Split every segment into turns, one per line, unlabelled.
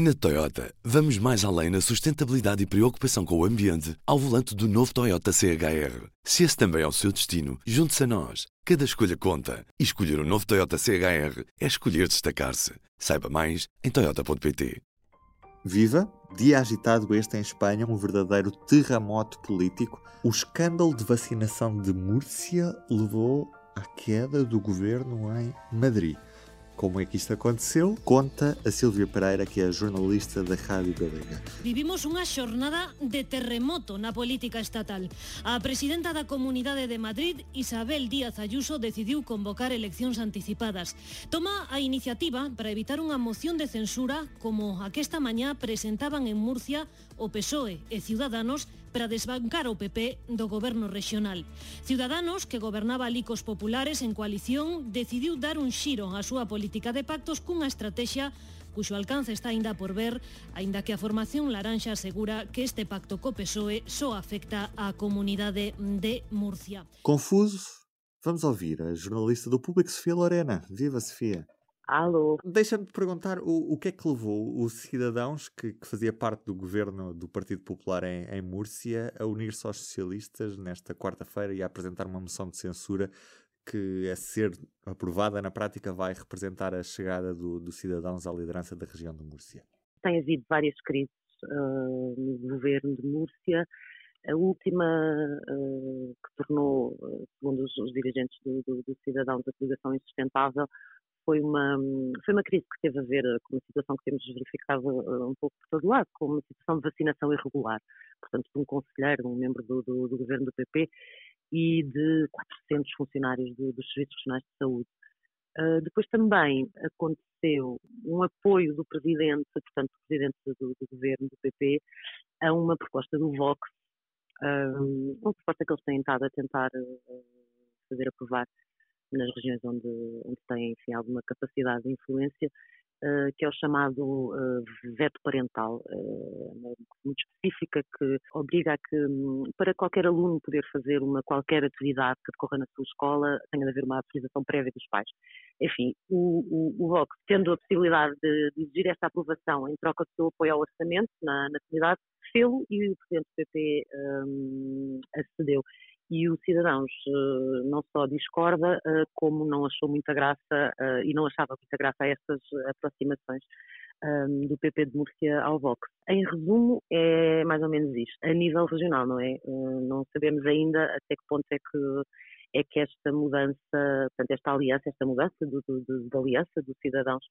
Na Toyota, vamos mais além na sustentabilidade e preocupação com o ambiente ao volante do novo Toyota CHR. Se esse também é o seu destino, junte-se a nós. Cada escolha conta. E escolher o um novo Toyota CHR é escolher destacar-se. Saiba mais em Toyota.pt.
Viva! Dia agitado este em Espanha, um verdadeiro terremoto político. O escândalo de vacinação de Múrcia levou à queda do governo em Madrid. como é que isto aconteceu, conta a Silvia Pereira, que é jornalista da Rádio Galega.
Vivimos unha xornada de terremoto na política estatal. A presidenta da Comunidade de Madrid, Isabel Díaz Ayuso, decidiu convocar eleccións anticipadas. Toma a iniciativa para evitar unha moción de censura como a que esta mañá presentaban en Murcia o PSOE e Ciudadanos para desbancar o PP do goberno rexional. Ciudadanos, que gobernaba licos populares en coalición, decidiu dar un xiro á súa política de pactos cunha estrategia cuxo alcance está aínda por ver, aínda que a formación laranxa asegura que este pacto co PSOE só afecta á comunidade de Murcia.
Confusos? Vamos ouvir a jornalista do Público, Sofia Lorena. Viva, Sofia!
Alô.
Deixa-me perguntar o, o que é que levou os cidadãos que, que fazia parte do governo do Partido Popular em, em Múrcia a unir-se aos socialistas nesta quarta-feira e a apresentar uma moção de censura que, a ser aprovada na prática, vai representar a chegada do, dos cidadãos à liderança da região de Múrcia.
Tem havido várias crises uh, no governo de Múrcia. A última uh, que tornou, segundo os, os dirigentes do, do, do Cidadãos, a coligação insustentável foi uma, foi uma crise que teve a ver com uma situação que temos verificado uh, um pouco por todo lado, com uma situação de vacinação irregular, portanto, de um conselheiro, um membro do, do, do governo do PP e de 400 funcionários do, dos serviços regionais de saúde. Uh, depois também aconteceu um apoio do presidente, portanto, do presidente do, do governo do PP, a uma proposta do Vox, uma proposta que eles têm estado a tentar fazer aprovar nas regiões onde, onde têm enfim, alguma capacidade de influência, uh, que é o chamado uh, veto parental, uh, muito específica, que obriga a que, um, para qualquer aluno poder fazer uma qualquer atividade que decorra na sua escola, tenha de haver uma autorização prévia dos pais. Enfim, o, o, o Vox, tendo a possibilidade de, de, exigir esta aprovação em troca do seu apoio ao orçamento na, na comunidade, e o Presidente do PP um, acedeu e o Cidadãos uh, não só discorda, uh, como não achou muita graça uh, e não achava muita graça a estas aproximações um, do PP de Múrcia ao Vox. Em resumo, é mais ou menos isto. A nível regional, não é? não sabemos ainda até que ponto é que é que esta mudança, portanto, esta aliança, esta mudança do, do, da aliança dos cidadãos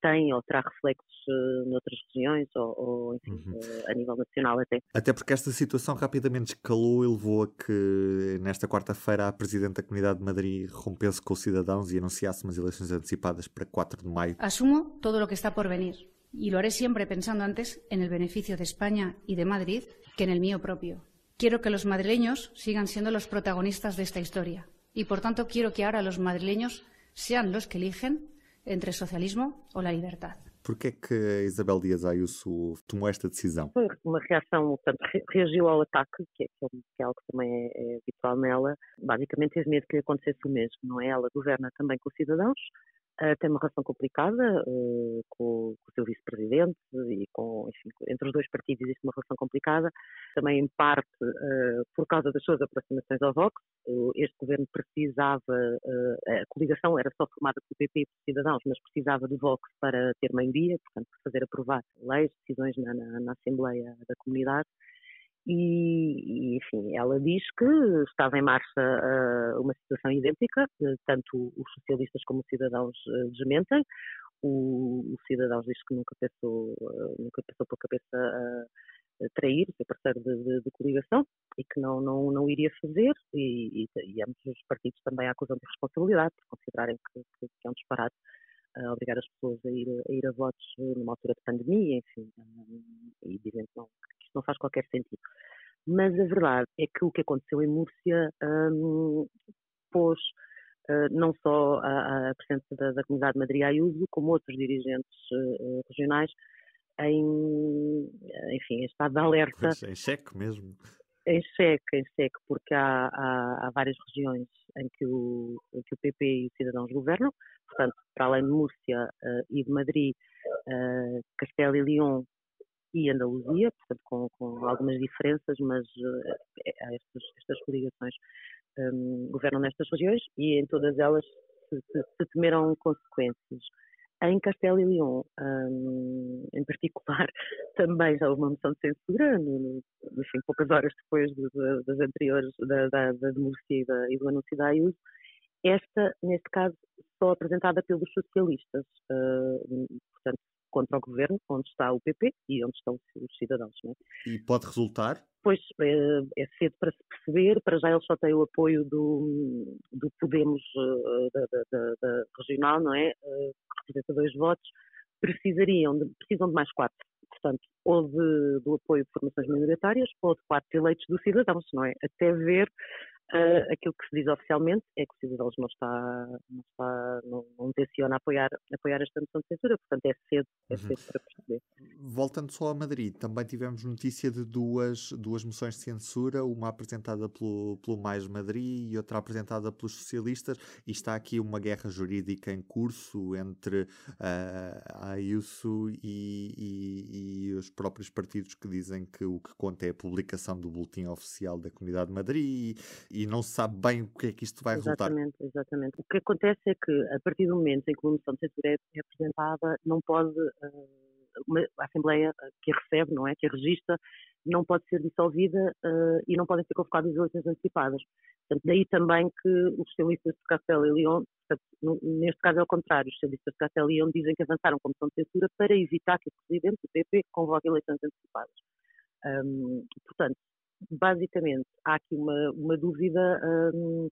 tem ou terá reflexos uh, noutras regiões ou, ou enfim, uhum. uh, a nível nacional até.
Até porque esta situação rapidamente escalou e levou a que nesta quarta-feira a Presidente da Comunidade de Madrid rompesse com os cidadãos e anunciasse umas eleições antecipadas para 4 de maio.
Assumo todo o que está por venir y lo haré siempre pensando antes en el beneficio de España y de Madrid que en el mío propio. Quiero que los madrileños sigan siendo los protagonistas de esta historia y, por tanto, quiero que ahora los madrileños sean los que eligen entre socialismo o la libertad.
Por que que Isabel Dias Ayuso tomou esta decisão?
Foi uma reação, portanto, reagiu ao ataque, que é, que é algo que também é, habitual nela. Basicamente, teve medo que acontecesse o mesmo, não é? Ela governa também com os cidadãos, Uh, tem uma relação complicada uh, com, com, o seu vice-presidente e com, enfim, entre os dois partidos existe uma relação complicada, também em parte uh, por causa das suas aproximações ao Vox. este governo precisava, a coligação era só formada pelo PP e por cidadãos, mas precisava do Vox para ter maioria, portanto, fazer aprovar leis, decisões na, na, na Assembleia da Comunidade. E, enfim, ela diz que estava em marcha uh, uma situação idêntica, uh, tanto os socialistas como os cidadãos uh, desmentem. O, o Cidadãos diz que nunca pensou, nunca pensou pela cabeça trair, ser parceiro de, de, de, coligação e que não, não, não iria fazer e, e, e ambos os partidos também acusam de responsabilidade por considerarem que, que, é um disparate a obrigar as pessoas a ir, a ir a votos numa altura de pandemia, enfim, e dizem que, não, não faz qualquer sentido. Mas a verdade é que o que aconteceu em Múrcia um, pôs uh, não só a, a presença da, da, comunidade de Madrid Ayuso, como outros dirigentes uh, regionais em, enfim, em estado de alerta.
em xeque mesmo.
Em xeque, em xeque, porque há, há, há várias regiões em que o, em que o PP e os cidadãos governam, portanto, para além de Múrcia uh, e de Madrid, uh, Castelo e León e Andaluzia, portanto, com, com algumas diferenças, mas uh, estas, estas coligações um, governam nestas regiões e em todas elas se, se, se temeram consequências. Em Castelo e León, um, em particular, também já houve uma moção de censura, no, enfim, poucas horas depois de, de, das anteriores, da, da, da e, do anúncio da Ayuso. Esta, neste caso, só apresentada pelos socialistas, uh, portanto, contra o governo, onde está o PP e onde estão os cidadãos. É?
E pode resultar?
Pois, é, é, cedo para se perceber, para já eles só têm o apoio do, do Podemos uh, da, da, da, regional, não é? Uh, que representa dois votos, precisariam de, precisam de mais quatro. Portanto, ou de, do apoio de formações minoritárias ou de quatro eleitos dos cidadãos, não é? Até ver Uh, aquilo que se diz oficialmente é que o Cidadãos não está, não, está, não, não tenciona apoiar, apoiar esta moção de censura, portanto é cedo, é uhum. cedo para perceber.
Voltando só a Madrid, também tivemos notícia de duas, duas moções de censura, uma apresentada pelo, pelo Mais Madrid e outra apresentada pelos socialistas, e está aqui uma guerra jurídica em curso entre uh, a Ayuso e, e, e, os próprios partidos que dizem que o que conta é a publicação do boletim oficial da Comunidade de Madrid e, e não se sabe bem o que é que isto vai
exatamente, resultar. Exatamente. O que acontece é que, a partir do momento em que uma moção de censura é, apresentada, não pode, uh, uma, a Assembleia que a recebe, não é, que a registra, não pode ser dissolvida uh, e não podem ser convocadas eleições antecipadas. Portanto, daí também que os socialistas de Castelo e León, neste caso é o contrário, os socialistas de Castelo e León dizem que avançaram com moção de censura para evitar que o Presidente do PP convoque eleições antecipadas. Um, portanto, basicamente, há aqui uma, uma dúvida um,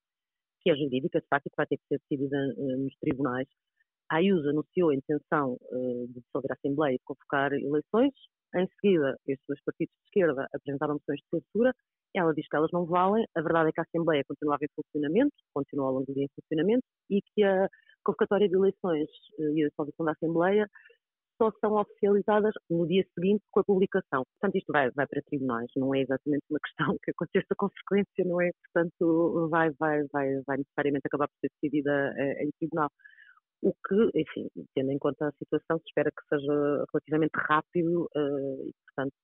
que é jurídica, de facto, que vai ter que ser decidida uh, nos tribunais. A Ayuso anunciou a intenção uh, de dissolver a Assembleia e convocar eleições. Em seguida, estes dois partidos de esquerda apresentaram moções de censura. Ela diz que elas não valem. A verdade é que a Assembleia continuava em funcionamento, continua ao longo do dia em funcionamento, e que a convocatória de eleições uh, e a dissolução da Assembleia só são oficializadas no dia seguinte com a publicação. Portanto, isto vai, vai para tribunais, não é exatamente uma questão que aconteça com frequência, não é? Portanto, vai, vai, vai, vai necessariamente acabar por ser decidida eh, em tribunal. O que, enfim, tendo em conta a situação, se espera que seja relativamente rápido uh, e, portanto,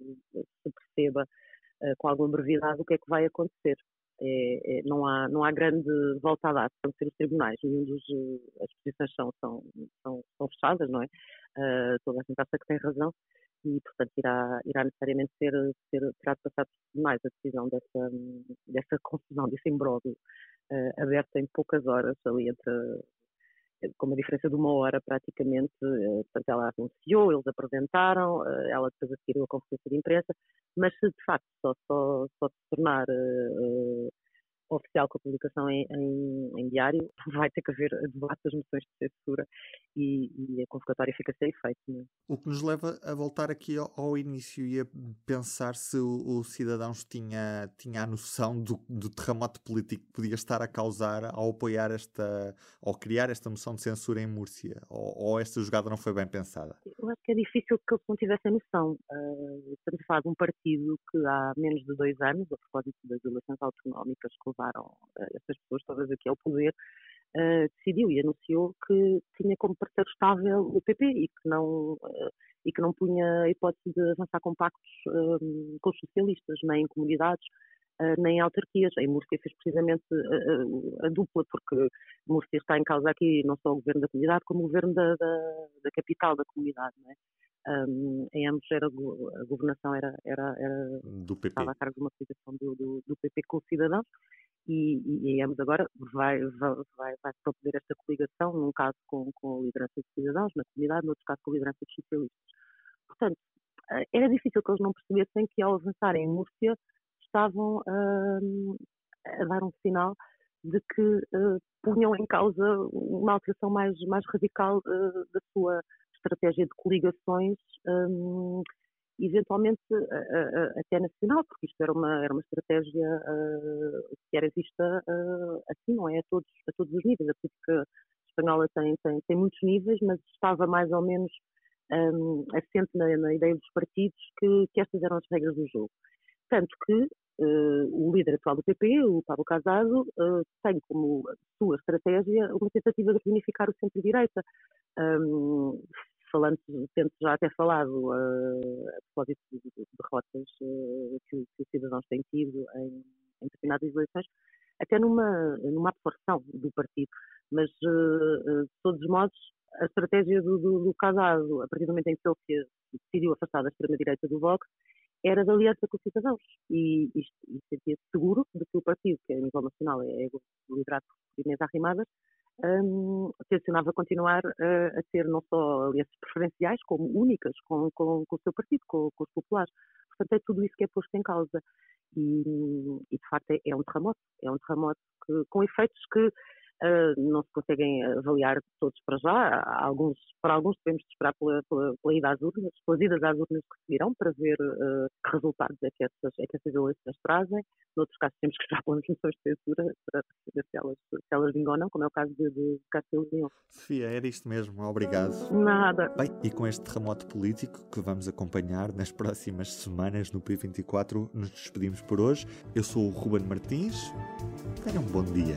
se perceba uh, com alguma brevidade o que é que vai acontecer. É, é, não, há, não há grande volta a dar, são ser os tribunais, nenhum dos, as posições são, são, são, são fechadas, não é? Uh, toda a gente acha que tem razão e, portanto, irá, irá necessariamente ser, ser, terá de passar mais a decisão dessa, dessa confusão, desse imbróglio uh, aberto em poucas horas, ali entre, com uma diferença de uma hora praticamente, uh, portanto, ela anunciou, eles apresentaram, uh, ela depois adquiriu a conferência de imprensa, mas se de facto só, só, só se tornar oficial com a publicação em, em, em, diário, vai ter que haver debate das moções de censura e, e a convocatória fica sem efeito. É?
O que nos leva a voltar aqui ao, ao início e a pensar se o, o Cidadãos tinha, tinha a noção do, do, terremoto político que podia estar a causar ao apoiar esta, ao criar esta moção de censura em Múrcia, ou, ou esta jogada não foi bem pensada?
Eu acho que é difícil que eles não tivessem noção. Uh, estamos a falar de um partido que há menos de dois anos, a propósito das eleições autonómicas que levaram uh, essas pessoas todas aqui ao poder, uh, decidiu e anunciou que tinha como parceiro estável o PP e que não, uh, e que não punha a hipótese de avançar com pactos com os socialistas, nem em comunidades, nem em autarquias. Em Múrcia fez precisamente a dupla, porque Múrcia está em causa aqui não só o governo da comunidade, como o governo da, da, da capital da comunidade. Não é? Um, em ambos era, a governação era, era, era
do PP.
estava a cargo de uma coligação do, do, do, PP com os cidadãos e, e, ambos agora vai, vai, vai, vai esta coligação, num caso com, com a liderança dos cidadãos na comunidade, no outro caso com a liderança dos socialistas. Portanto, eh, era difícil que eles não percebessem que ao avançarem em Múrcia estavam uh, a dar um sinal de que uh, punham em causa uma alteração mais, mais radical uh, da sua estratégia de coligações, um, eventualmente até nacional, porque isto era uma, era uma estratégia uh, que era vista uh, assim, não é? A todos, a todos os níveis. A política espanhola tem, tem, tem muitos níveis, mas estava mais ou menos um, assente na, na, ideia dos partidos que, que estas eram as regras do jogo. Tanto que uh, o líder atual do PP, o Pablo Casado, uh, tem como sua estratégia uma tentativa de reunificar o centro-direita. Um, falando, já até falado uh, a propósito de, de derrotas uh, que, que, os cidadãos têm tido em, em determinadas eleições, até numa, numa absorção do partido. Mas, uh, de todos os modos, a estratégia do, do, do Casado, a partir do momento em que ele decidiu afastar da extrema-direita do Vox, era de aliança com os cidadãos. E, e, e sentia-se seguro de que o partido, que a nível nacional é, é liderado por Inês Arrimadas, um, tencionava continuar a, a ter não só alianças preferenciais, como únicas com, com, com o seu partido, com, com, os populares. Portanto, é tudo isso que é posto em causa. E, e de facto, é, é, um terremoto. É um terremoto que, com efeitos que não se conseguem avaliar todos para já. Alguns, para alguns devemos esperar pela, pela, pela ida às urnas, pelas idas às urnas que seguirão, para ver uh, que resultados é que, essas, é que essas eleições trazem. Noutros casos temos que esperar pelas moções de censura para perceber se elas, se elas vingam ou não, como é o caso de, de Castelo Leão.
Sofia, era isto mesmo. Obrigado.
Nada.
Bem, e com este terremoto político que vamos acompanhar nas próximas semanas no P24, nos despedimos por hoje. Eu sou o Ruben Martins. Tenham um bom dia.